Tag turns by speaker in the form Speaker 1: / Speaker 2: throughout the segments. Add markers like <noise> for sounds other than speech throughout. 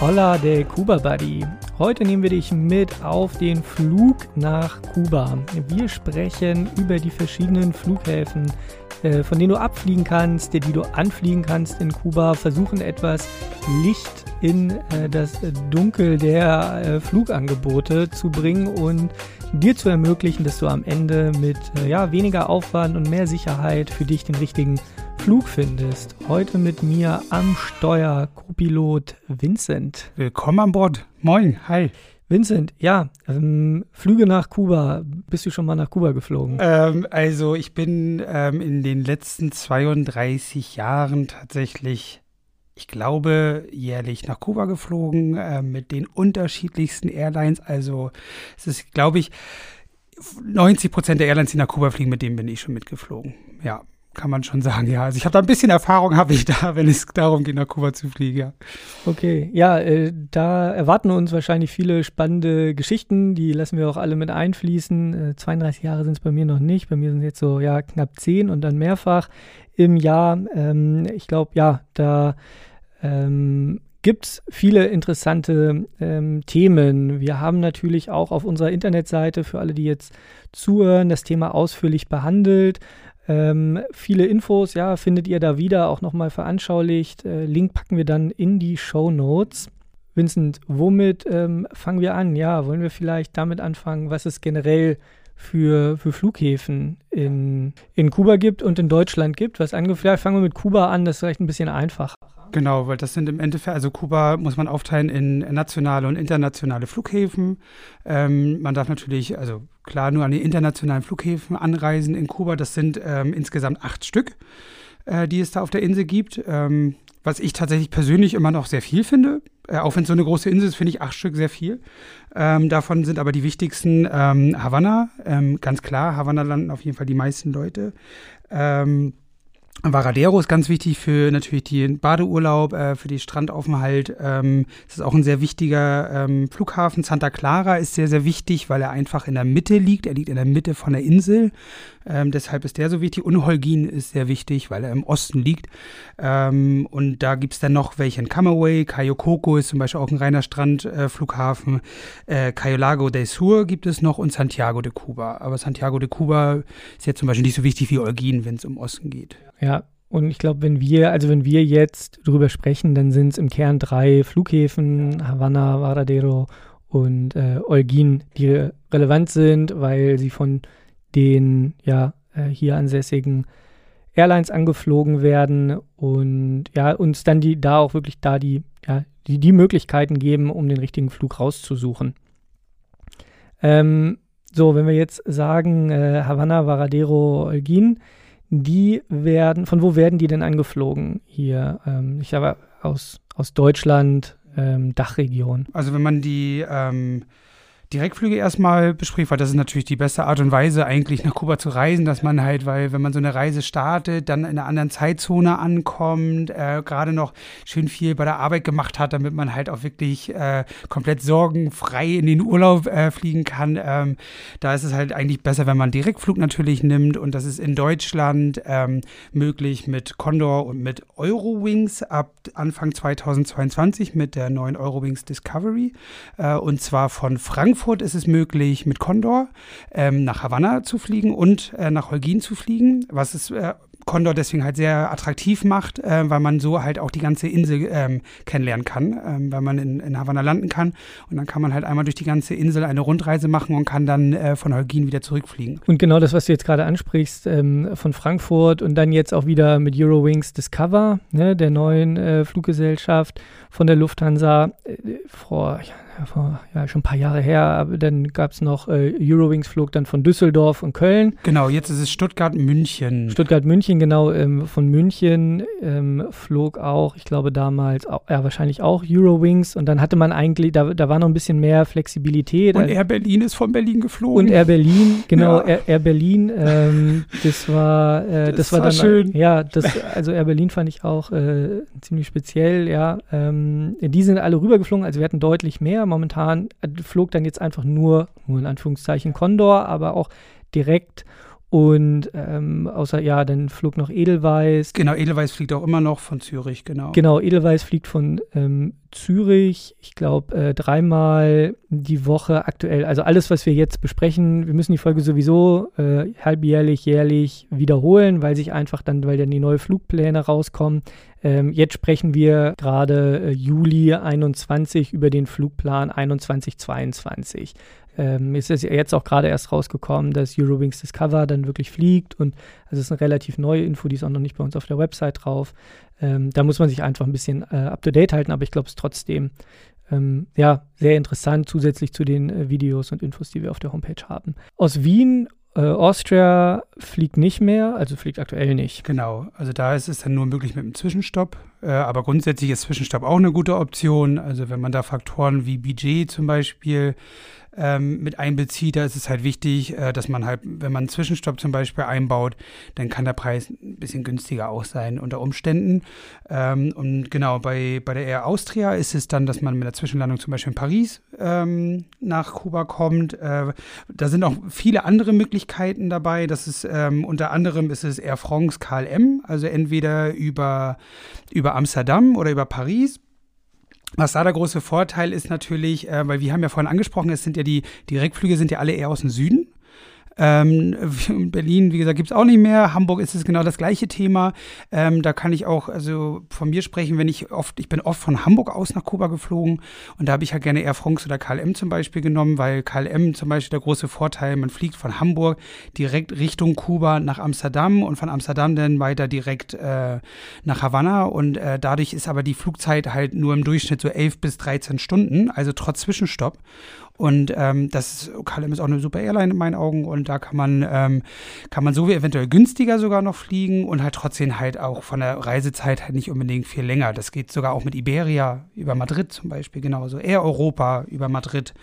Speaker 1: Hola de Cuba Buddy. Heute nehmen wir dich mit auf den Flug nach Kuba. Wir sprechen über die verschiedenen Flughäfen, äh, von denen du abfliegen kannst, die du anfliegen kannst in Kuba, versuchen etwas Licht in äh, das Dunkel der äh, Flugangebote zu bringen und dir zu ermöglichen, dass du am Ende mit ja, weniger Aufwand und mehr Sicherheit für dich den richtigen Flug findest. Heute mit mir am Steuer Co-Pilot Vincent.
Speaker 2: Willkommen an Bord. Moin, hi.
Speaker 1: Vincent, ja, ähm, Flüge nach Kuba. Bist du schon mal nach Kuba geflogen?
Speaker 2: Ähm, also ich bin ähm, in den letzten 32 Jahren tatsächlich, ich glaube, jährlich nach Kuba geflogen äh, mit den unterschiedlichsten Airlines. Also es ist, glaube ich, 90 Prozent der Airlines, die nach Kuba fliegen, mit denen bin ich schon mitgeflogen. Ja, kann man schon sagen, ja. Also ich habe da ein bisschen Erfahrung, <laughs> habe ich da, wenn es darum geht, nach Kuba zu fliegen, ja.
Speaker 1: Okay, ja, äh, da erwarten uns wahrscheinlich viele spannende Geschichten, die lassen wir auch alle mit einfließen. Äh, 32 Jahre sind es bei mir noch nicht, bei mir sind es jetzt so, ja, knapp 10 und dann mehrfach im Jahr. Ähm, ich glaube, ja, da ähm, gibt es viele interessante ähm, Themen. Wir haben natürlich auch auf unserer Internetseite für alle, die jetzt zuhören, das Thema ausführlich behandelt. Ähm, viele Infos, ja, findet ihr da wieder, auch nochmal veranschaulicht. Äh, Link packen wir dann in die Show Notes. Vincent, womit ähm, fangen wir an? Ja, wollen wir vielleicht damit anfangen, was es generell für, für Flughäfen in, in Kuba gibt und in Deutschland gibt? Was vielleicht fangen wir mit Kuba an, das ist vielleicht ein bisschen einfacher.
Speaker 2: Genau, weil das sind im Endeffekt, also Kuba muss man aufteilen in nationale und internationale Flughäfen. Ähm, man darf natürlich, also klar, nur an die internationalen Flughäfen anreisen in Kuba. Das sind ähm, insgesamt acht Stück, äh, die es da auf der Insel gibt. Ähm, was ich tatsächlich persönlich immer noch sehr viel finde. Äh, auch wenn es so eine große Insel ist, finde ich acht Stück sehr viel. Ähm, davon sind aber die wichtigsten ähm, Havanna, ähm, ganz klar. Havanna landen auf jeden Fall die meisten Leute. Ähm, Varadero ist ganz wichtig für natürlich den Badeurlaub, äh, für die Strandaufenthalt. Ähm, es ist auch ein sehr wichtiger ähm, Flughafen. Santa Clara ist sehr, sehr wichtig, weil er einfach in der Mitte liegt. Er liegt in der Mitte von der Insel. Ähm, deshalb ist der so wichtig. Und Holguin ist sehr wichtig, weil er im Osten liegt. Ähm, und da gibt es dann noch welche in Camagüey. Cayo Coco ist zum Beispiel auch ein reiner Strandflughafen. Äh, Cayo Lago del Sur gibt es noch und Santiago de Cuba. Aber Santiago de Cuba ist jetzt zum Beispiel nicht so wichtig wie Holguin, wenn es um Osten geht.
Speaker 1: Ja, und ich glaube, wenn wir, also wenn wir jetzt drüber sprechen, dann sind es im Kern drei Flughäfen, Havanna, Varadero und äh, Holguin, die relevant sind, weil sie von den ja äh, hier ansässigen Airlines angeflogen werden und ja, uns dann die da auch wirklich da die, ja, die, die Möglichkeiten geben, um den richtigen Flug rauszusuchen. Ähm, so, wenn wir jetzt sagen, äh, Havanna, Varadero, Holguin, die werden, von wo werden die denn angeflogen hier? Ähm, ich habe aus, aus Deutschland, ähm, Dachregion.
Speaker 2: Also wenn man die ähm, Direktflüge erstmal bespricht, weil das ist natürlich die beste Art und Weise, eigentlich nach Kuba zu reisen, dass man halt, weil wenn man so eine Reise startet, dann in einer anderen Zeitzone ankommt, äh, gerade noch schön viel bei der Arbeit gemacht hat, damit man halt auch wirklich äh, komplett sorgenfrei in den Urlaub äh, fliegen kann. Ähm, da ist es halt eigentlich besser, wenn man Direktflug natürlich nimmt und das ist in Deutschland ähm, möglich mit Condor und mit Eurowings ab Anfang 2022 mit der neuen Eurowings Discovery äh, und zwar von Frankfurt Frankfurt ist es möglich, mit Condor ähm, nach Havanna zu fliegen und äh, nach Holguin zu fliegen, was es äh, Condor deswegen halt sehr attraktiv macht, äh, weil man so halt auch die ganze Insel ähm, kennenlernen kann, ähm, weil man in, in Havanna landen kann. Und dann kann man halt einmal durch die ganze Insel eine Rundreise machen und kann dann äh, von Holguin wieder zurückfliegen.
Speaker 1: Und genau das, was du jetzt gerade ansprichst, ähm, von Frankfurt und dann jetzt auch wieder mit Eurowings Discover, ne, der neuen äh, Fluggesellschaft von der Lufthansa, äh, vor, vor ja, schon ein paar Jahre her, aber dann gab es noch äh, Eurowings Flug dann von Düsseldorf und Köln.
Speaker 2: Genau, jetzt ist es Stuttgart-München.
Speaker 1: Stuttgart-München genau, ähm, von München ähm, flog auch, ich glaube damals, auch, ja, wahrscheinlich auch Eurowings und dann hatte man eigentlich, da, da war noch ein bisschen mehr Flexibilität.
Speaker 2: Und Air Berlin ist von Berlin geflogen.
Speaker 1: Und Air Berlin, <laughs> genau, ja. Air, Air, Berlin, ähm, das war, äh, das, das, war, war dann,
Speaker 2: schön.
Speaker 1: Ja, das, also Air Berlin fand ich auch äh, ziemlich speziell, ja. Ähm, die sind alle rübergeflogen, also wir hatten deutlich mehr. Momentan äh, flog dann jetzt einfach nur, nur in Anführungszeichen Condor, aber auch direkt Und ähm, außer, ja, dann flog noch Edelweiss.
Speaker 2: Genau, Edelweiss fliegt auch immer noch von Zürich, genau.
Speaker 1: Genau, Edelweiss fliegt von ähm, Zürich, ich glaube, äh, dreimal die Woche aktuell. Also alles, was wir jetzt besprechen, wir müssen die Folge sowieso äh, halbjährlich, jährlich wiederholen, weil sich einfach dann, weil dann die neuen Flugpläne rauskommen. Ähm, jetzt sprechen wir gerade äh, Juli 21 über den Flugplan 21-22. Ähm, es ist jetzt auch gerade erst rausgekommen, dass Eurowings Discover dann wirklich fliegt und es ist eine relativ neue Info, die ist auch noch nicht bei uns auf der Website drauf. Ähm, da muss man sich einfach ein bisschen äh, up to date halten, aber ich glaube es ist trotzdem ähm, ja, sehr interessant zusätzlich zu den äh, Videos und Infos, die wir auf der Homepage haben. Aus Wien äh, Austria fliegt nicht mehr, also fliegt aktuell nicht.
Speaker 2: Genau, also da ist es dann nur möglich mit einem Zwischenstopp. Äh, aber grundsätzlich ist Zwischenstopp auch eine gute Option. Also wenn man da Faktoren wie Budget zum Beispiel ähm, mit einbezieht, da ist es halt wichtig, äh, dass man halt, wenn man einen Zwischenstopp zum Beispiel einbaut, dann kann der Preis ein bisschen günstiger auch sein unter Umständen. Ähm, und genau, bei, bei der Air Austria ist es dann, dass man mit der Zwischenlandung zum Beispiel in Paris ähm, nach Kuba kommt. Äh, da sind auch viele andere Möglichkeiten dabei. Das ist ähm, unter anderem ist es Air France KLM, also entweder über, über Amsterdam oder über Paris. Was da der große Vorteil ist natürlich, äh, weil wir haben ja vorhin angesprochen, es sind ja die Direktflüge sind ja alle eher aus dem Süden. Ähm, Berlin, wie gesagt, gibt es auch nicht mehr. Hamburg ist es genau das gleiche Thema. Ähm, da kann ich auch also von mir sprechen, wenn ich oft, ich bin oft von Hamburg aus nach Kuba geflogen und da habe ich ja halt gerne Air France oder KLM zum Beispiel genommen, weil KLM zum Beispiel der große Vorteil, man fliegt von Hamburg direkt Richtung Kuba nach Amsterdam und von Amsterdam dann weiter direkt äh, nach Havanna und äh, dadurch ist aber die Flugzeit halt nur im Durchschnitt so 11 bis 13 Stunden, also trotz Zwischenstopp. Und ähm, das ist, KLM ist auch eine super Airline in meinen Augen und da kann man, ähm, kann man so wie eventuell günstiger sogar noch fliegen und halt trotzdem halt auch von der Reisezeit halt nicht unbedingt viel länger. Das geht sogar auch mit Iberia über Madrid zum Beispiel genauso. Air Europa über Madrid.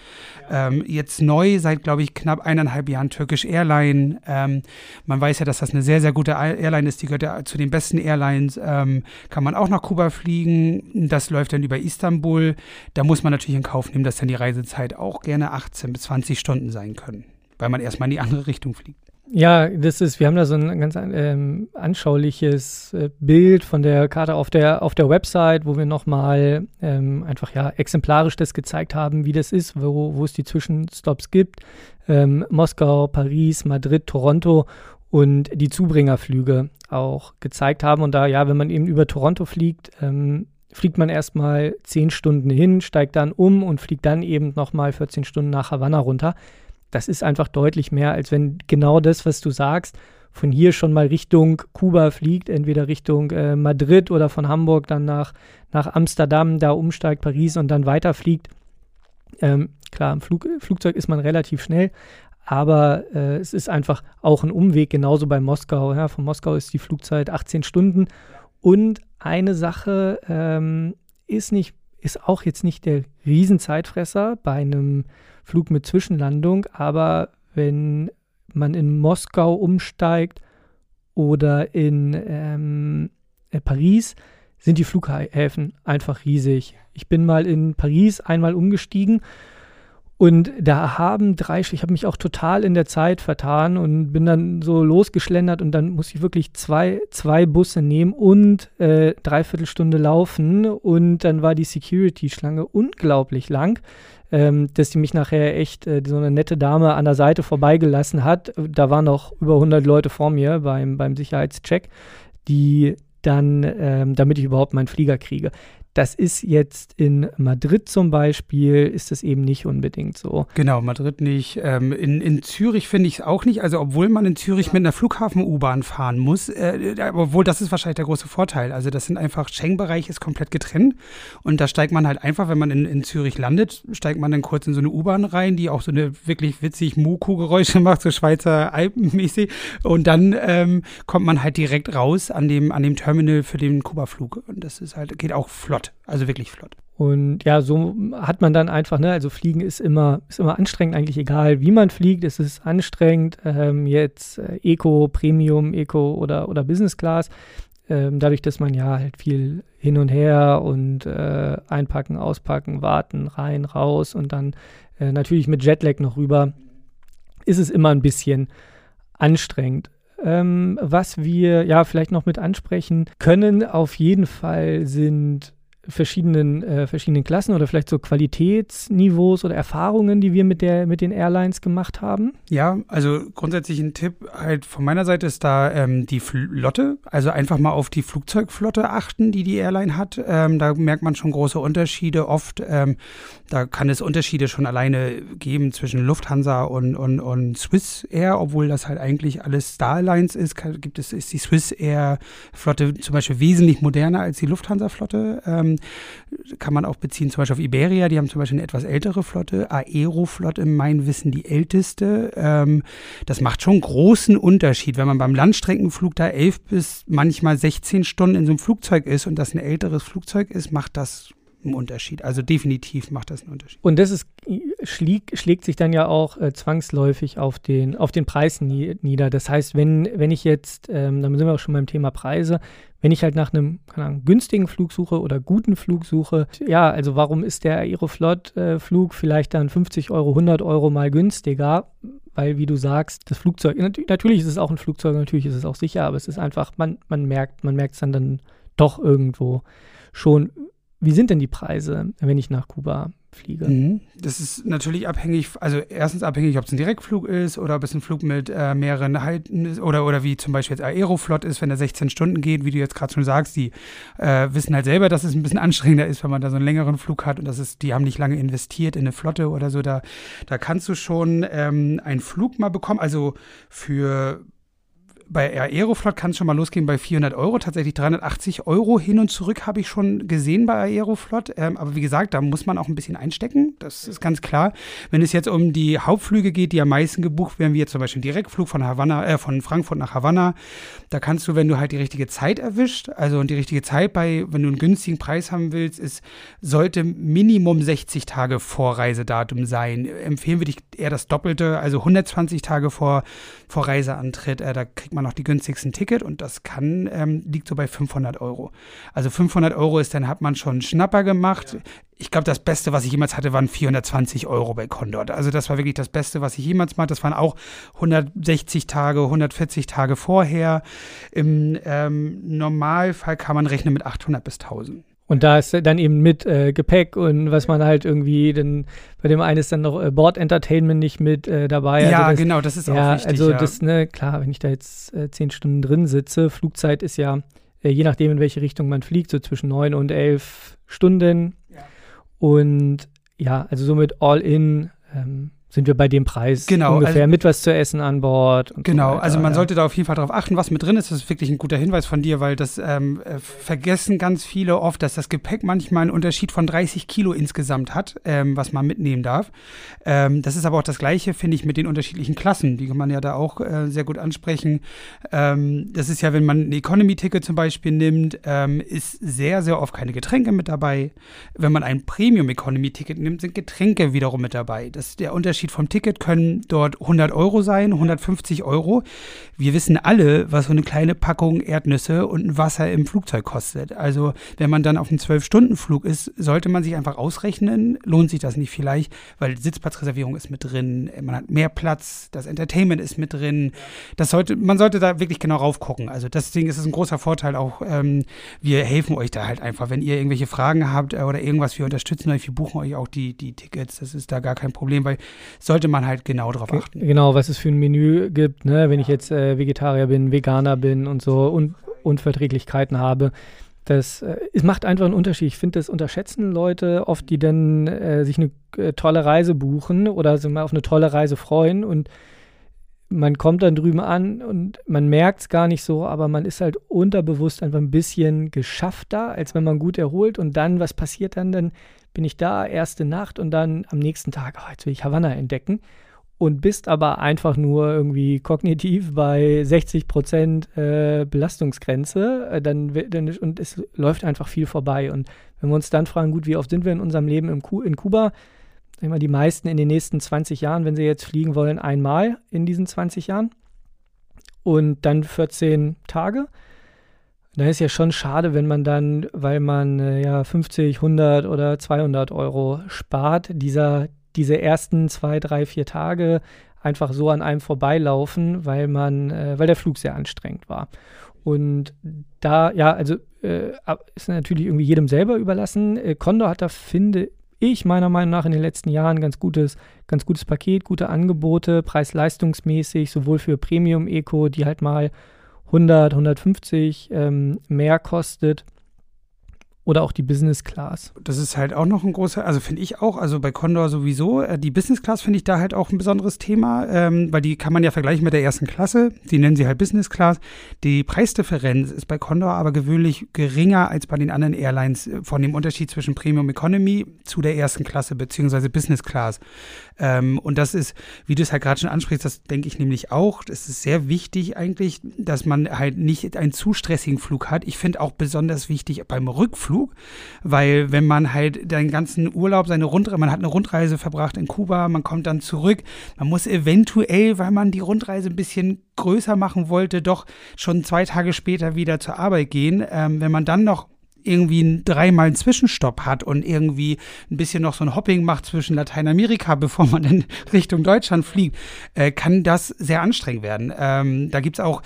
Speaker 2: Ähm, jetzt neu seit, glaube ich, knapp eineinhalb Jahren Turkish Airline. Ähm, man weiß ja, dass das eine sehr, sehr gute Airline ist. Die gehört ja zu den besten Airlines. Ähm, kann man auch nach Kuba fliegen. Das läuft dann über Istanbul. Da muss man natürlich in Kauf nehmen, dass dann die Reisezeit auch gerne 18 bis 20 Stunden sein können, weil man erstmal in die andere Richtung fliegt.
Speaker 1: Ja, das ist, wir haben da so ein ganz ähm, anschauliches äh, Bild von der Karte auf der, auf der Website, wo wir nochmal ähm, einfach ja exemplarisch das gezeigt haben, wie das ist, wo, wo es die Zwischenstops gibt. Ähm, Moskau, Paris, Madrid, Toronto und die Zubringerflüge auch gezeigt haben. Und da, ja, wenn man eben über Toronto fliegt, ähm, fliegt man erstmal 10 Stunden hin, steigt dann um und fliegt dann eben nochmal 14 Stunden nach Havanna runter. Das ist einfach deutlich mehr, als wenn genau das, was du sagst, von hier schon mal Richtung Kuba fliegt, entweder Richtung äh, Madrid oder von Hamburg dann nach, nach Amsterdam, da umsteigt Paris und dann weiterfliegt. Ähm, klar, im Flug, Flugzeug ist man relativ schnell, aber äh, es ist einfach auch ein Umweg, genauso bei Moskau. Ja, von Moskau ist die Flugzeit 18 Stunden und eine Sache ähm, ist nicht, ist auch jetzt nicht der Riesenzeitfresser bei einem Flug mit Zwischenlandung, aber wenn man in Moskau umsteigt oder in ähm, äh, Paris, sind die Flughäfen einfach riesig. Ich bin mal in Paris einmal umgestiegen und da haben drei, ich habe mich auch total in der Zeit vertan und bin dann so losgeschlendert und dann muss ich wirklich zwei, zwei Busse nehmen und äh, dreiviertel Stunde laufen und dann war die Security-Schlange unglaublich lang, ähm, dass die mich nachher echt äh, so eine nette Dame an der Seite vorbeigelassen hat. Da waren noch über 100 Leute vor mir beim, beim Sicherheitscheck, die dann, ähm, damit ich überhaupt meinen Flieger kriege. Das ist jetzt in Madrid zum Beispiel, ist das eben nicht unbedingt so.
Speaker 2: Genau, Madrid nicht. Ähm, in, in Zürich finde ich es auch nicht. Also obwohl man in Zürich mit einer Flughafen-U-Bahn fahren muss, äh, obwohl das ist wahrscheinlich der große Vorteil. Also das sind einfach, Schengen-Bereich ist komplett getrennt und da steigt man halt einfach, wenn man in, in Zürich landet, steigt man dann kurz in so eine U-Bahn rein, die auch so eine wirklich witzig Muku-Geräusche <laughs> macht, so Schweizer Alpenmäßig und dann ähm, kommt man halt direkt raus an dem, an dem Terminal für den Kuba-Flug und das ist halt, geht auch flott flott, also wirklich flott.
Speaker 1: Und ja, so hat man dann einfach, ne, also Fliegen ist immer, ist immer anstrengend, eigentlich egal, wie man fliegt, es ist anstrengend, ähm, jetzt äh, Eco, Premium, Eco oder, oder Business Class. Ähm, dadurch, dass man ja halt viel hin und her und äh, einpacken, auspacken, warten, rein, raus und dann äh, natürlich mit Jetlag noch rüber, ist es immer ein bisschen anstrengend. Ähm, was wir ja vielleicht noch mit ansprechen können, auf jeden Fall sind verschiedenen, äh, verschiedenen Klassen oder vielleicht so Qualitätsniveaus oder Erfahrungen, die wir mit, der, mit den Airlines gemacht haben?
Speaker 2: Ja, also grundsätzlich ein Tipp halt von meiner Seite ist da ähm, die Flotte. Also einfach mal auf die Flugzeugflotte achten, die die Airline hat. Ähm, da merkt man schon große Unterschiede. Oft, ähm, da kann es Unterschiede schon alleine geben zwischen Lufthansa und, und, und Swiss Air, obwohl das halt eigentlich alles Star Alliance ist. Gibt es, ist die Swiss Air Flotte zum Beispiel wesentlich moderner als die Lufthansa Flotte. Kann man auch beziehen, zum Beispiel auf Iberia, die haben zum Beispiel eine etwas ältere Flotte, Aeroflot im mein Wissen die älteste. Ähm, das macht schon großen Unterschied, wenn man beim Landstreckenflug da elf bis manchmal 16 Stunden in so einem Flugzeug ist und das ein älteres Flugzeug ist, macht das einen Unterschied. Also definitiv macht das einen Unterschied.
Speaker 1: Und das ist, schlägt, schlägt sich dann ja auch äh, zwangsläufig auf den, auf den Preis nie, nieder. Das heißt, wenn, wenn ich jetzt, ähm, dann sind wir auch schon beim Thema Preise, wenn ich halt nach einem Ahnung, günstigen Flug suche oder guten Flug suche, ja, also warum ist der Aeroflot-Flug äh, vielleicht dann 50 Euro, 100 Euro mal günstiger? Weil, wie du sagst, das Flugzeug, natürlich ist es auch ein Flugzeug, natürlich ist es auch sicher, aber es ist einfach, man, man merkt, man merkt es dann, dann doch irgendwo schon. Wie sind denn die Preise, wenn ich nach Kuba fliege. Mhm.
Speaker 2: Das ist natürlich abhängig, also erstens abhängig, ob es ein Direktflug ist oder ob es ein Flug mit äh, mehreren Halten ist oder, oder wie zum Beispiel jetzt Aeroflot ist, wenn der 16 Stunden geht, wie du jetzt gerade schon sagst, die äh, wissen halt selber, dass es ein bisschen anstrengender ist, wenn man da so einen längeren Flug hat und das ist, die haben nicht lange investiert in eine Flotte oder so, da, da kannst du schon ähm, einen Flug mal bekommen, also für bei Aeroflot kann es schon mal losgehen bei 400 Euro. Tatsächlich 380 Euro hin und zurück habe ich schon gesehen bei Aeroflot. Ähm, aber wie gesagt, da muss man auch ein bisschen einstecken. Das ist ganz klar. Wenn es jetzt um die Hauptflüge geht, die am meisten gebucht werden, wie jetzt zum Beispiel ein Direktflug von Havanna, äh, von Frankfurt nach Havanna, da kannst du, wenn du halt die richtige Zeit erwischt, also und die richtige Zeit bei, wenn du einen günstigen Preis haben willst, ist, sollte Minimum 60 Tage vor Reisedatum sein. Empfehlen wir dich eher das Doppelte, also 120 Tage vor, vor Reiseantritt. Äh, da kriegt man noch die günstigsten Ticket und das kann, ähm, liegt so bei 500 Euro. Also 500 Euro ist, dann hat man schon einen Schnapper gemacht. Ja. Ich glaube, das Beste, was ich jemals hatte, waren 420 Euro bei Condor. Also das war wirklich das Beste, was ich jemals mal. Das waren auch 160 Tage, 140 Tage vorher. Im ähm, Normalfall kann man rechnen mit 800 bis 1000.
Speaker 1: Und da ist dann eben mit äh, Gepäck und was man halt irgendwie, dann bei dem einen ist dann noch äh, Board Entertainment nicht mit äh, dabei.
Speaker 2: Ja, also das, genau, das ist ja, auch wichtig.
Speaker 1: Also ja. das, ne, klar, wenn ich da jetzt äh, zehn Stunden drin sitze, Flugzeit ist ja, äh, je nachdem, in welche Richtung man fliegt, so zwischen neun und elf Stunden. Ja. Und ja, also somit all in ähm, sind wir bei dem Preis
Speaker 2: genau,
Speaker 1: ungefähr also, mit was zu essen an Bord.
Speaker 2: genau, so also man ja. sollte da auf jeden Fall darauf achten, was mit drin ist. Das ist wirklich ein guter Hinweis von dir, weil das ähm, äh, vergessen ganz viele oft, dass das Gepäck manchmal einen Unterschied von 30 Kilo insgesamt hat, ähm, was man mitnehmen darf. Ähm, das ist aber auch das Gleiche, finde ich, mit den unterschiedlichen Klassen. Die kann man ja da auch äh, sehr gut ansprechen. Ähm, das ist ja, wenn man ein Economy-Ticket zum Beispiel nimmt, ähm, ist sehr, sehr oft keine Getränke mit dabei. Wenn man ein Premium-Economy-Ticket nimmt, sind Getränke wiederum mit dabei. Das ist der Unterschied Unterschied vom Ticket können dort 100 Euro sein, 150 Euro. Wir wissen alle, was so eine kleine Packung Erdnüsse und Wasser im Flugzeug kostet. Also wenn man dann auf einem 12-Stunden-Flug ist, sollte man sich einfach ausrechnen, lohnt sich das nicht vielleicht, weil Sitzplatzreservierung ist mit drin, man hat mehr Platz, das Entertainment ist mit drin. Das sollte, man sollte da wirklich genau raufgucken. Also deswegen ist es ein großer Vorteil auch, ähm, wir helfen euch da halt einfach. Wenn ihr irgendwelche Fragen habt äh, oder irgendwas, wir unterstützen euch, wir buchen euch auch die, die Tickets. Das ist da gar kein Problem, weil sollte man halt genau darauf achten.
Speaker 1: Genau, was es für ein Menü gibt, ne? wenn ich jetzt äh, Vegetarier bin, Veganer bin und so und Unverträglichkeiten habe. Das, äh, es macht einfach einen Unterschied. Ich finde, das unterschätzen Leute oft, die dann äh, sich eine äh, tolle Reise buchen oder sich mal auf eine tolle Reise freuen und man kommt dann drüben an und man merkt es gar nicht so, aber man ist halt unterbewusst einfach ein bisschen geschaffter, als wenn man gut erholt. Und dann, was passiert dann? Dann bin ich da, erste Nacht und dann am nächsten Tag, oh, jetzt will ich Havanna entdecken. Und bist aber einfach nur irgendwie kognitiv bei 60 Prozent äh, Belastungsgrenze. Äh, dann, dann, und es läuft einfach viel vorbei. Und wenn wir uns dann fragen, gut, wie oft sind wir in unserem Leben im Ku in Kuba? Immer die meisten in den nächsten 20 Jahren, wenn sie jetzt fliegen wollen, einmal in diesen 20 Jahren. Und dann 14 Tage. Da ist ja schon schade, wenn man dann, weil man äh, ja 50, 100 oder 200 Euro spart, dieser, diese ersten zwei, drei, vier Tage einfach so an einem vorbeilaufen, weil man, äh, weil der Flug sehr anstrengend war. Und da, ja, also äh, ist natürlich irgendwie jedem selber überlassen. Äh, Condor hat da, finde ich, meiner Meinung nach in den letzten Jahren ganz gutes, ganz gutes Paket, gute Angebote, preis-leistungsmäßig, sowohl für Premium-Eco, die halt mal 100, 150 ähm, mehr kostet oder auch die Business Class.
Speaker 2: Das ist halt auch noch ein großer, also finde ich auch, also bei Condor sowieso. Äh, die Business Class finde ich da halt auch ein besonderes Thema, ähm, weil die kann man ja vergleichen mit der ersten Klasse. Die nennen sie halt Business Class. Die Preisdifferenz ist bei Condor aber gewöhnlich geringer als bei den anderen Airlines äh, von dem Unterschied zwischen Premium Economy zu der ersten Klasse beziehungsweise Business Class. Ähm, und das ist, wie du es halt gerade schon ansprichst, das denke ich nämlich auch. Das ist sehr wichtig eigentlich, dass man halt nicht einen zu stressigen Flug hat. Ich finde auch besonders wichtig beim Rückflug, weil wenn man halt den ganzen Urlaub, seine Rundreise, man hat eine Rundreise verbracht in Kuba, man kommt dann zurück, man muss eventuell, weil man die Rundreise ein bisschen größer machen wollte, doch schon zwei Tage später wieder zur Arbeit gehen. Ähm, wenn man dann noch irgendwie dreimal einen Zwischenstopp hat und irgendwie ein bisschen noch so ein Hopping macht zwischen Lateinamerika, <laughs> bevor man dann Richtung Deutschland fliegt, äh, kann das sehr anstrengend werden. Ähm, da gibt es auch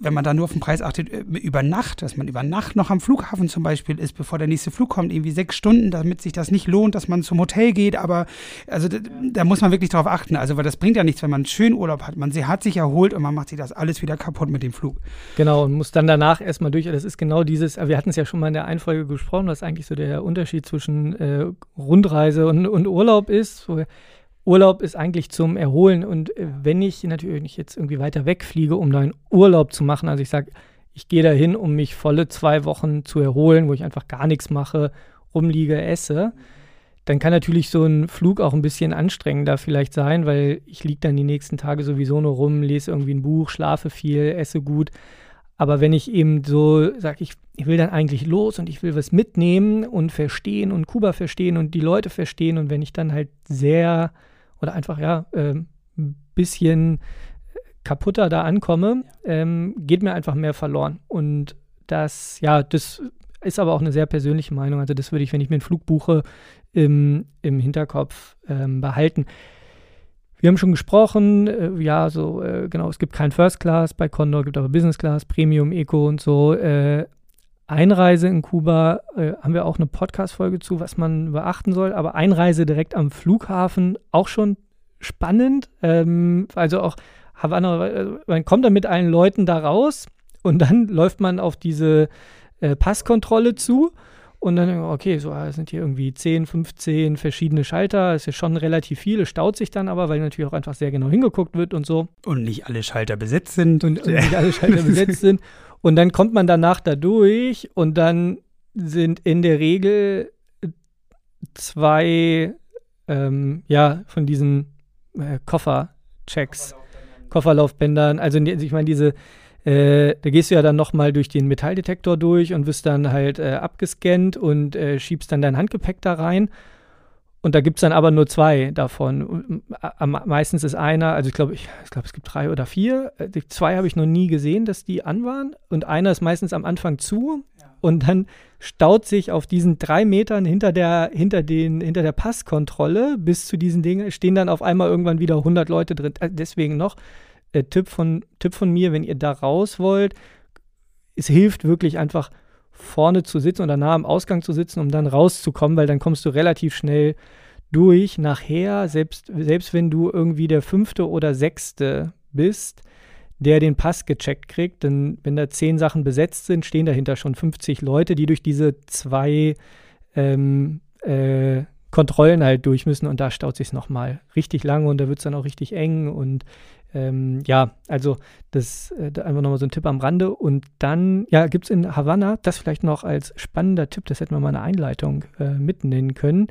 Speaker 2: wenn man da nur auf den Preis achtet, äh, über Nacht, dass man über Nacht noch am Flughafen zum Beispiel ist, bevor der nächste Flug kommt, irgendwie sechs Stunden, damit sich das nicht lohnt, dass man zum Hotel geht. Aber also da, da muss man wirklich drauf achten. Also, weil das bringt ja nichts, wenn man einen schönen Urlaub hat. Man hat sich erholt und man macht sich das alles wieder kaputt mit dem Flug.
Speaker 1: Genau, und muss dann danach erstmal durch. Das ist genau dieses, wir hatten es ja schon mal in der Einfolge gesprochen, was eigentlich so der Unterschied zwischen äh, Rundreise und, und Urlaub ist. So, Urlaub ist eigentlich zum Erholen und äh, wenn ich natürlich jetzt irgendwie weiter wegfliege, um da einen Urlaub zu machen, also ich sage, ich gehe dahin, um mich volle zwei Wochen zu erholen, wo ich einfach gar nichts mache, rumliege, esse, dann kann natürlich so ein Flug auch ein bisschen anstrengender vielleicht sein, weil ich liege dann die nächsten Tage sowieso nur rum, lese irgendwie ein Buch, schlafe viel, esse gut. Aber wenn ich eben so sage, ich, ich will dann eigentlich los und ich will was mitnehmen und verstehen und Kuba verstehen und die Leute verstehen und wenn ich dann halt sehr oder einfach ja ein äh, bisschen kaputter da ankomme, ähm, geht mir einfach mehr verloren. Und das, ja, das ist aber auch eine sehr persönliche Meinung. Also das würde ich, wenn ich mir einen Flug buche, im, im Hinterkopf ähm, behalten. Wir haben schon gesprochen, äh, ja, so, äh, genau, es gibt kein First Class bei Condor, gibt aber Business Class, Premium, Eco und so. Äh, Einreise in Kuba äh, haben wir auch eine Podcast-Folge zu, was man beachten soll. Aber Einreise direkt am Flughafen auch schon spannend. Ähm, also auch Havanna, äh, man kommt dann mit allen Leuten da raus und dann <laughs> läuft man auf diese äh, Passkontrolle zu. Und dann, okay, so sind hier irgendwie 10, 15 verschiedene Schalter. Das ist ja schon relativ viel. Es staut sich dann aber, weil natürlich auch einfach sehr genau hingeguckt wird und so.
Speaker 2: Und nicht alle Schalter besetzt sind.
Speaker 1: Und, und nicht alle Schalter <laughs> besetzt sind. Und dann kommt man danach da durch und dann sind in der Regel zwei, ähm, ja, von diesen äh, Kofferchecks, Kofferlaufbändern. Also ich meine, diese, äh, da gehst du ja dann nochmal durch den Metalldetektor durch und wirst dann halt äh, abgescannt und äh, schiebst dann dein Handgepäck da rein. Und da gibt es dann aber nur zwei davon. Meistens ist einer, also ich glaube, ich, ich glaube, es gibt drei oder vier. Äh, die zwei habe ich noch nie gesehen, dass die an waren. Und einer ist meistens am Anfang zu. Ja. Und dann staut sich auf diesen drei Metern hinter der, hinter den, hinter der Passkontrolle bis zu diesen Dingen, stehen dann auf einmal irgendwann wieder 100 Leute drin. Äh, deswegen noch äh, Tipp, von, Tipp von mir, wenn ihr da raus wollt, es hilft wirklich einfach vorne zu sitzen oder nah am Ausgang zu sitzen, um dann rauszukommen, weil dann kommst du relativ schnell durch. Nachher, selbst, selbst wenn du irgendwie der fünfte oder sechste bist, der den Pass gecheckt kriegt, denn wenn da zehn Sachen besetzt sind, stehen dahinter schon 50 Leute, die durch diese zwei ähm, äh, Kontrollen halt durch müssen und da staut sich nochmal richtig lange und da wird es dann auch richtig eng und ähm, ja, also das äh, einfach nochmal so ein Tipp am Rande. Und dann, ja, gibt es in Havanna, das vielleicht noch als spannender Tipp, das hätten wir mal eine Einleitung äh, mitnennen können.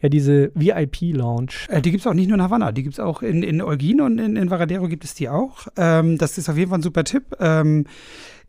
Speaker 1: Ja, diese VIP-Lounge.
Speaker 2: Äh, die gibt es auch nicht nur in Havanna, die gibt es auch in, in Eugene und in, in Varadero gibt es die auch. Ähm, das ist auf jeden Fall ein super Tipp. Ähm,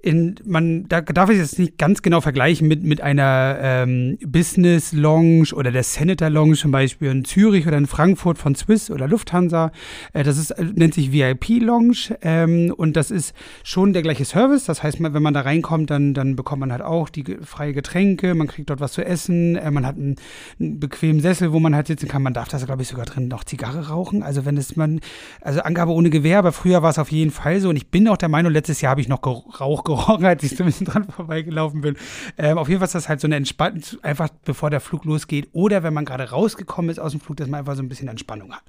Speaker 2: in, man, da darf ich es nicht ganz genau vergleichen mit, mit einer ähm, Business Lounge oder der Senator Lounge zum Beispiel in Zürich oder in Frankfurt von Swiss oder Lufthansa. Äh, das ist, äh, nennt sich VIP Lounge ähm, und das ist schon der gleiche Service. Das heißt, wenn man da reinkommt, dann, dann bekommt man halt auch die freie Getränke, man kriegt dort was zu essen, äh, man hat einen, einen, bequemen Sessel, wo man halt sitzen kann. Man darf das, glaube ich, sogar drin noch Zigarre rauchen. Also wenn es man, also Angabe ohne Gewehr, aber früher war es auf jeden Fall so und ich bin auch der Meinung, letztes Jahr habe ich noch geraucht gerochen, als ich so ein bisschen dran vorbeigelaufen bin. Ähm, auf jeden Fall ist das halt so eine Entspannung, einfach bevor der Flug losgeht oder wenn man gerade rausgekommen ist aus dem Flug, dass man einfach so ein bisschen Entspannung hat.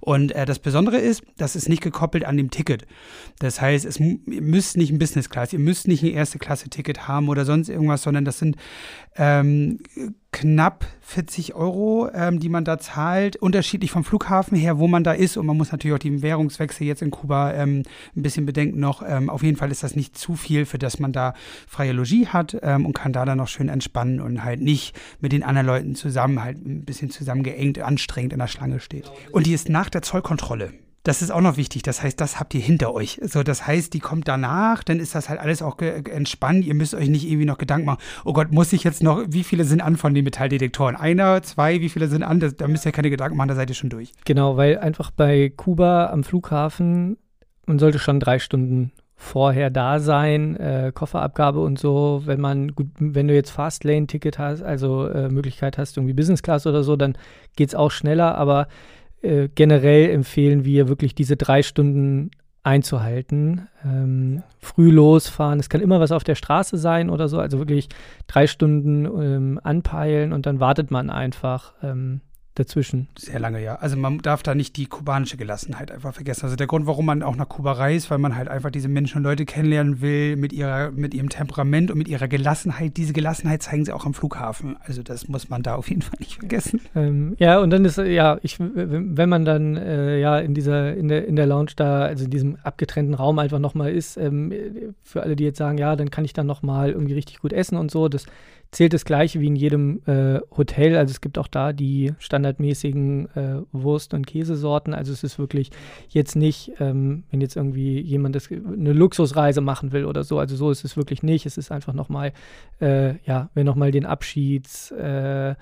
Speaker 2: Und äh, das Besondere ist, das ist nicht gekoppelt an dem Ticket. Das heißt, es, ihr müsst nicht ein Business Class, ihr müsst nicht ein erste Klasse Ticket haben oder sonst irgendwas, sondern das sind ähm, knapp 40 Euro, ähm, die man da zahlt, unterschiedlich vom Flughafen her, wo man da ist. Und man muss natürlich auch den Währungswechsel jetzt in Kuba ähm, ein bisschen bedenken noch. Ähm, auf jeden Fall ist das nicht zu viel, für das man da freie Logis hat ähm, und kann da dann noch schön entspannen und halt nicht mit den anderen Leuten zusammen, halt ein bisschen zusammengeengt, anstrengend in der Schlange steht. Und die ist nach der Zollkontrolle. Das ist auch noch wichtig. Das heißt, das habt ihr hinter euch. So, das heißt, die kommt danach, dann ist das halt alles auch entspannt. Ihr müsst euch nicht irgendwie noch Gedanken machen, oh Gott, muss ich jetzt noch, wie viele sind an von den Metalldetektoren? Einer, zwei, wie viele sind an? Das, da müsst ihr keine Gedanken machen, da seid ihr schon durch.
Speaker 1: Genau, weil einfach bei Kuba am Flughafen, man sollte schon drei Stunden vorher da sein, äh, Kofferabgabe und so. Wenn man, gut, wenn du jetzt Fastlane-Ticket hast, also äh, Möglichkeit hast, irgendwie Business Class oder so, dann geht es auch schneller, aber äh, generell empfehlen wir wirklich diese drei Stunden einzuhalten. Ähm, früh losfahren. Es kann immer was auf der Straße sein oder so. Also wirklich drei Stunden ähm, anpeilen und dann wartet man einfach. Ähm, dazwischen.
Speaker 2: Sehr lange, ja. Also man darf da nicht die kubanische Gelassenheit einfach vergessen. Also der Grund, warum man auch nach Kuba reist, weil man halt einfach diese Menschen und Leute kennenlernen will mit ihrer, mit ihrem Temperament und mit ihrer Gelassenheit. Diese Gelassenheit zeigen sie auch am Flughafen. Also das muss man da auf jeden Fall nicht vergessen.
Speaker 1: Ähm, ja, und dann ist, ja, ich, wenn man dann äh, ja in dieser, in der, in der Lounge da, also in diesem abgetrennten Raum einfach nochmal ist, ähm, für alle, die jetzt sagen, ja, dann kann ich dann nochmal irgendwie richtig gut essen und so, das zählt das gleiche wie in jedem äh, Hotel. Also es gibt auch da die standardmäßigen äh, Wurst- und Käsesorten. Also es ist wirklich jetzt nicht, ähm, wenn jetzt irgendwie jemand das, eine Luxusreise machen will oder so. Also so ist es wirklich nicht. Es ist einfach nochmal, äh, ja, wer nochmal den Abschieds äh,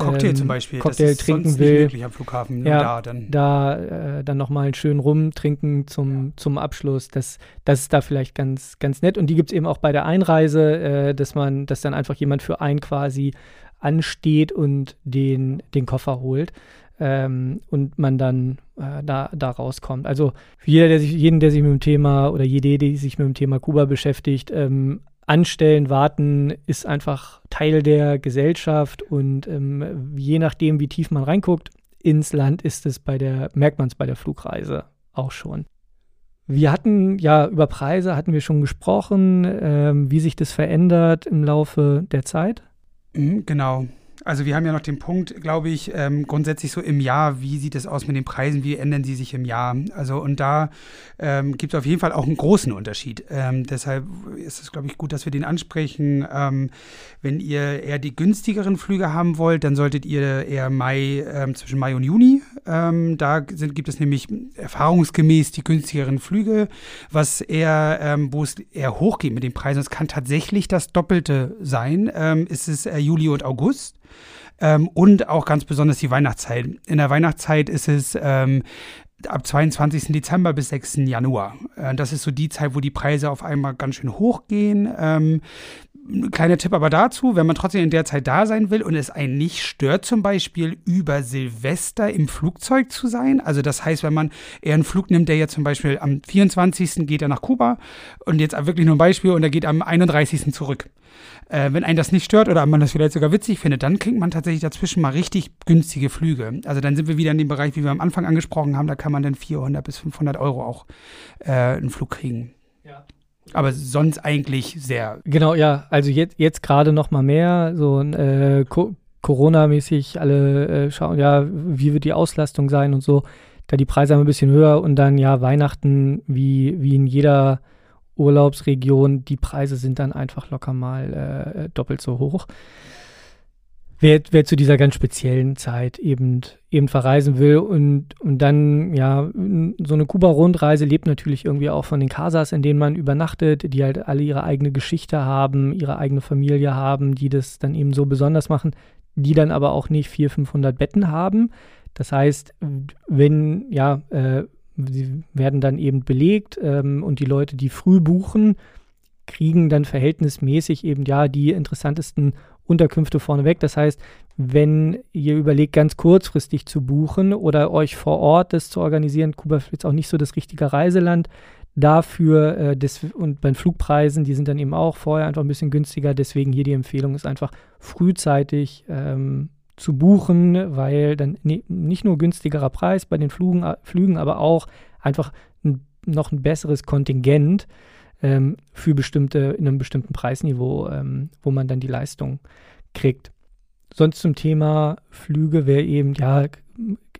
Speaker 2: Cocktail ähm, zum Beispiel,
Speaker 1: Cocktail trinken will,
Speaker 2: Flughafen.
Speaker 1: Ja, da dann, da, äh, dann nochmal einen schönen Rum trinken zum, ja. zum Abschluss. Das, das ist da vielleicht ganz, ganz nett. Und die gibt es eben auch bei der Einreise, äh, dass man, dass dann einfach jemand für einen quasi ansteht und den, den Koffer holt. Ähm, und man dann äh, da, da rauskommt. Also jeder, der sich, jeden, der sich mit dem Thema oder jede, die sich mit dem Thema Kuba beschäftigt, ähm, anstellen, warten ist einfach Teil der Gesellschaft und ähm, je nachdem, wie tief man reinguckt ins Land, ist es bei der, merkt man es bei der Flugreise auch schon. Wir hatten ja über Preise hatten wir schon gesprochen, ähm, wie sich das verändert im Laufe der Zeit.
Speaker 2: Mhm, genau. Also wir haben ja noch den Punkt, glaube ich, ähm, grundsätzlich so im Jahr, wie sieht es aus mit den Preisen, wie ändern sie sich im Jahr? Also und da ähm, gibt es auf jeden Fall auch einen großen Unterschied. Ähm, deshalb ist es, glaube ich, gut, dass wir den ansprechen. Ähm, wenn ihr eher die günstigeren Flüge haben wollt, dann solltet ihr eher Mai, ähm, zwischen Mai und Juni. Ähm, da sind, gibt es nämlich erfahrungsgemäß die günstigeren Flüge, was eher, wo es eher hochgeht mit den Preisen. Es kann tatsächlich das Doppelte sein. ist es äh, Juli und August. Ähm, und auch ganz besonders die Weihnachtszeit. In der Weihnachtszeit ist es ähm, ab 22. Dezember bis 6. Januar. Äh, das ist so die Zeit, wo die Preise auf einmal ganz schön hochgehen. Ähm, kleiner Tipp aber dazu, wenn man trotzdem in der Zeit da sein will und es einen nicht stört, zum Beispiel über Silvester im Flugzeug zu sein. Also das heißt, wenn man eher einen Flug nimmt, der jetzt zum Beispiel am 24. geht er nach Kuba und jetzt wirklich nur ein Beispiel und er geht am 31. zurück. Äh, wenn einen das nicht stört oder man das vielleicht sogar witzig findet, dann kriegt man tatsächlich dazwischen mal richtig günstige Flüge. Also dann sind wir wieder in dem Bereich, wie wir am Anfang angesprochen haben, da kann man dann 400 bis 500 Euro auch äh, einen Flug kriegen. Ja. Aber sonst eigentlich sehr.
Speaker 1: Genau, ja. Also jetzt, jetzt gerade noch mal mehr. So äh, Co Corona-mäßig alle äh, schauen, ja, wie wird die Auslastung sein und so. Da die Preise ein bisschen höher und dann ja Weihnachten wie, wie in jeder Urlaubsregion, die Preise sind dann einfach locker mal äh, doppelt so hoch. Wer, wer zu dieser ganz speziellen Zeit eben, eben verreisen will. Und, und dann, ja, so eine Kuba-Rundreise lebt natürlich irgendwie auch von den Casas, in denen man übernachtet, die halt alle ihre eigene Geschichte haben, ihre eigene Familie haben, die das dann eben so besonders machen, die dann aber auch nicht 400, 500 Betten haben. Das heißt, wenn, ja, äh, sie werden dann eben belegt ähm, und die Leute, die früh buchen, kriegen dann verhältnismäßig eben ja die interessantesten Unterkünfte vorneweg. Das heißt, wenn ihr überlegt, ganz kurzfristig zu buchen oder euch vor Ort das zu organisieren, Kuba ist jetzt auch nicht so das richtige Reiseland dafür äh, des, und bei Flugpreisen, die sind dann eben auch vorher einfach ein bisschen günstiger. Deswegen hier die Empfehlung ist einfach frühzeitig ähm, zu buchen, weil dann ne, nicht nur günstigerer Preis bei den Flügen, äh, Flügen aber auch einfach ein, noch ein besseres Kontingent ähm, für bestimmte, in einem bestimmten Preisniveau, ähm, wo man dann die Leistung kriegt. Sonst zum Thema Flüge wäre eben, ja,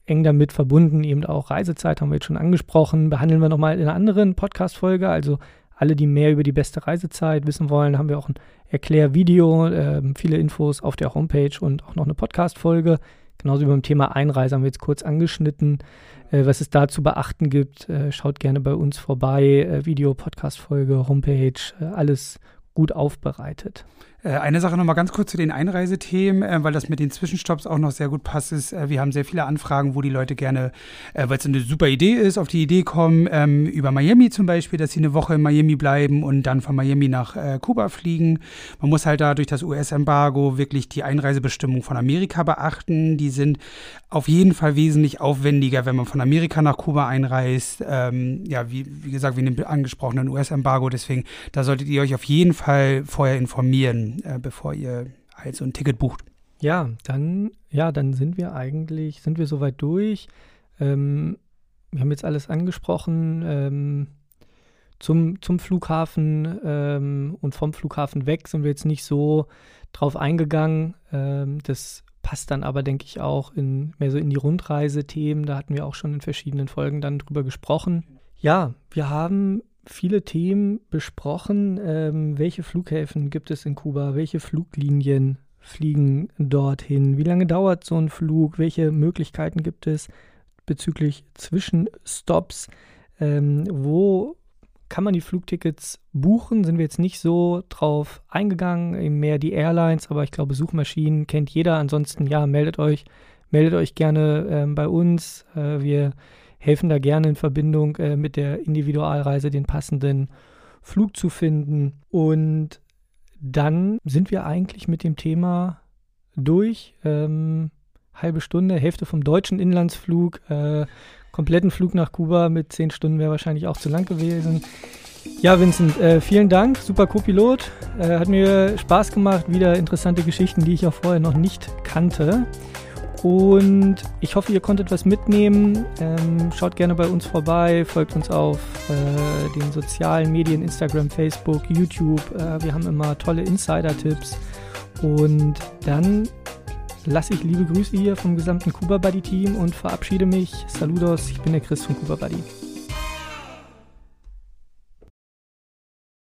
Speaker 1: eng damit verbunden, eben auch Reisezeit, haben wir jetzt schon angesprochen, behandeln wir nochmal in einer anderen Podcast-Folge. Also alle, die mehr über die beste Reisezeit wissen wollen, haben wir auch ein Erklärvideo, äh, viele Infos auf der Homepage und auch noch eine Podcast-Folge. Genauso wie beim Thema Einreise haben wir jetzt kurz angeschnitten. Äh, was es da zu beachten gibt, äh, schaut gerne bei uns vorbei. Äh, Video, Podcast-Folge, Homepage, äh, alles gut aufbereitet.
Speaker 2: Äh, eine Sache noch mal ganz kurz zu den Einreisethemen, äh, weil das mit den Zwischenstopps auch noch sehr gut passt. Ist, äh, wir haben sehr viele Anfragen, wo die Leute gerne, weil es eine super Idee ist, auf die Idee kommen, ähm, über Miami zum Beispiel, dass sie eine Woche in Miami bleiben und dann von Miami nach Kuba fliegen. Man muss halt da durch das US-Embargo wirklich die Einreisebestimmungen von Amerika beachten. Die sind auf jeden Fall wesentlich aufwendiger, wenn man von Amerika nach Kuba einreist. Ähm, ja, wie, wie gesagt, wie in dem angesprochenen US-Embargo. Deswegen, da solltet ihr euch auf jeden Fall vorher informieren äh, bevor ihr halt so ein Ticket bucht.
Speaker 1: Ja, dann, ja, dann sind wir eigentlich, sind wir soweit durch. Ähm, wir haben jetzt alles angesprochen. Ähm, zum, zum Flughafen ähm, und vom Flughafen weg sind wir jetzt nicht so drauf eingegangen. Ähm, das passt dann aber, denke ich, auch in, mehr so in die Rundreisethemen. Da hatten wir auch schon in verschiedenen Folgen dann drüber gesprochen. Ja, wir haben viele Themen besprochen. Ähm, welche Flughäfen gibt es in Kuba? Welche Fluglinien fliegen dorthin? Wie lange dauert so ein Flug? Welche Möglichkeiten gibt es bezüglich Zwischenstops? Ähm, wo kann man die Flugtickets buchen? Sind wir jetzt nicht so drauf eingegangen, mehr die Airlines, aber ich glaube, Suchmaschinen kennt jeder. Ansonsten, ja, meldet euch, meldet euch gerne ähm, bei uns. Äh, wir helfen da gerne in Verbindung äh, mit der Individualreise den passenden Flug zu finden. Und dann sind wir eigentlich mit dem Thema durch. Ähm, halbe Stunde, Hälfte vom deutschen Inlandsflug, äh, kompletten Flug nach Kuba mit zehn Stunden wäre wahrscheinlich auch zu lang gewesen. Ja, Vincent, äh, vielen Dank, super Co-Pilot. Äh, hat mir Spaß gemacht, wieder interessante Geschichten, die ich auch vorher noch nicht kannte. Und ich hoffe, ihr konntet was mitnehmen. Ähm, schaut gerne bei uns vorbei, folgt uns auf äh, den sozialen Medien, Instagram, Facebook, YouTube. Äh, wir haben immer tolle Insider-Tipps. Und dann lasse ich liebe Grüße hier vom gesamten Kuba Buddy Team und verabschiede mich. Saludos, ich bin der Chris von Kuba Buddy.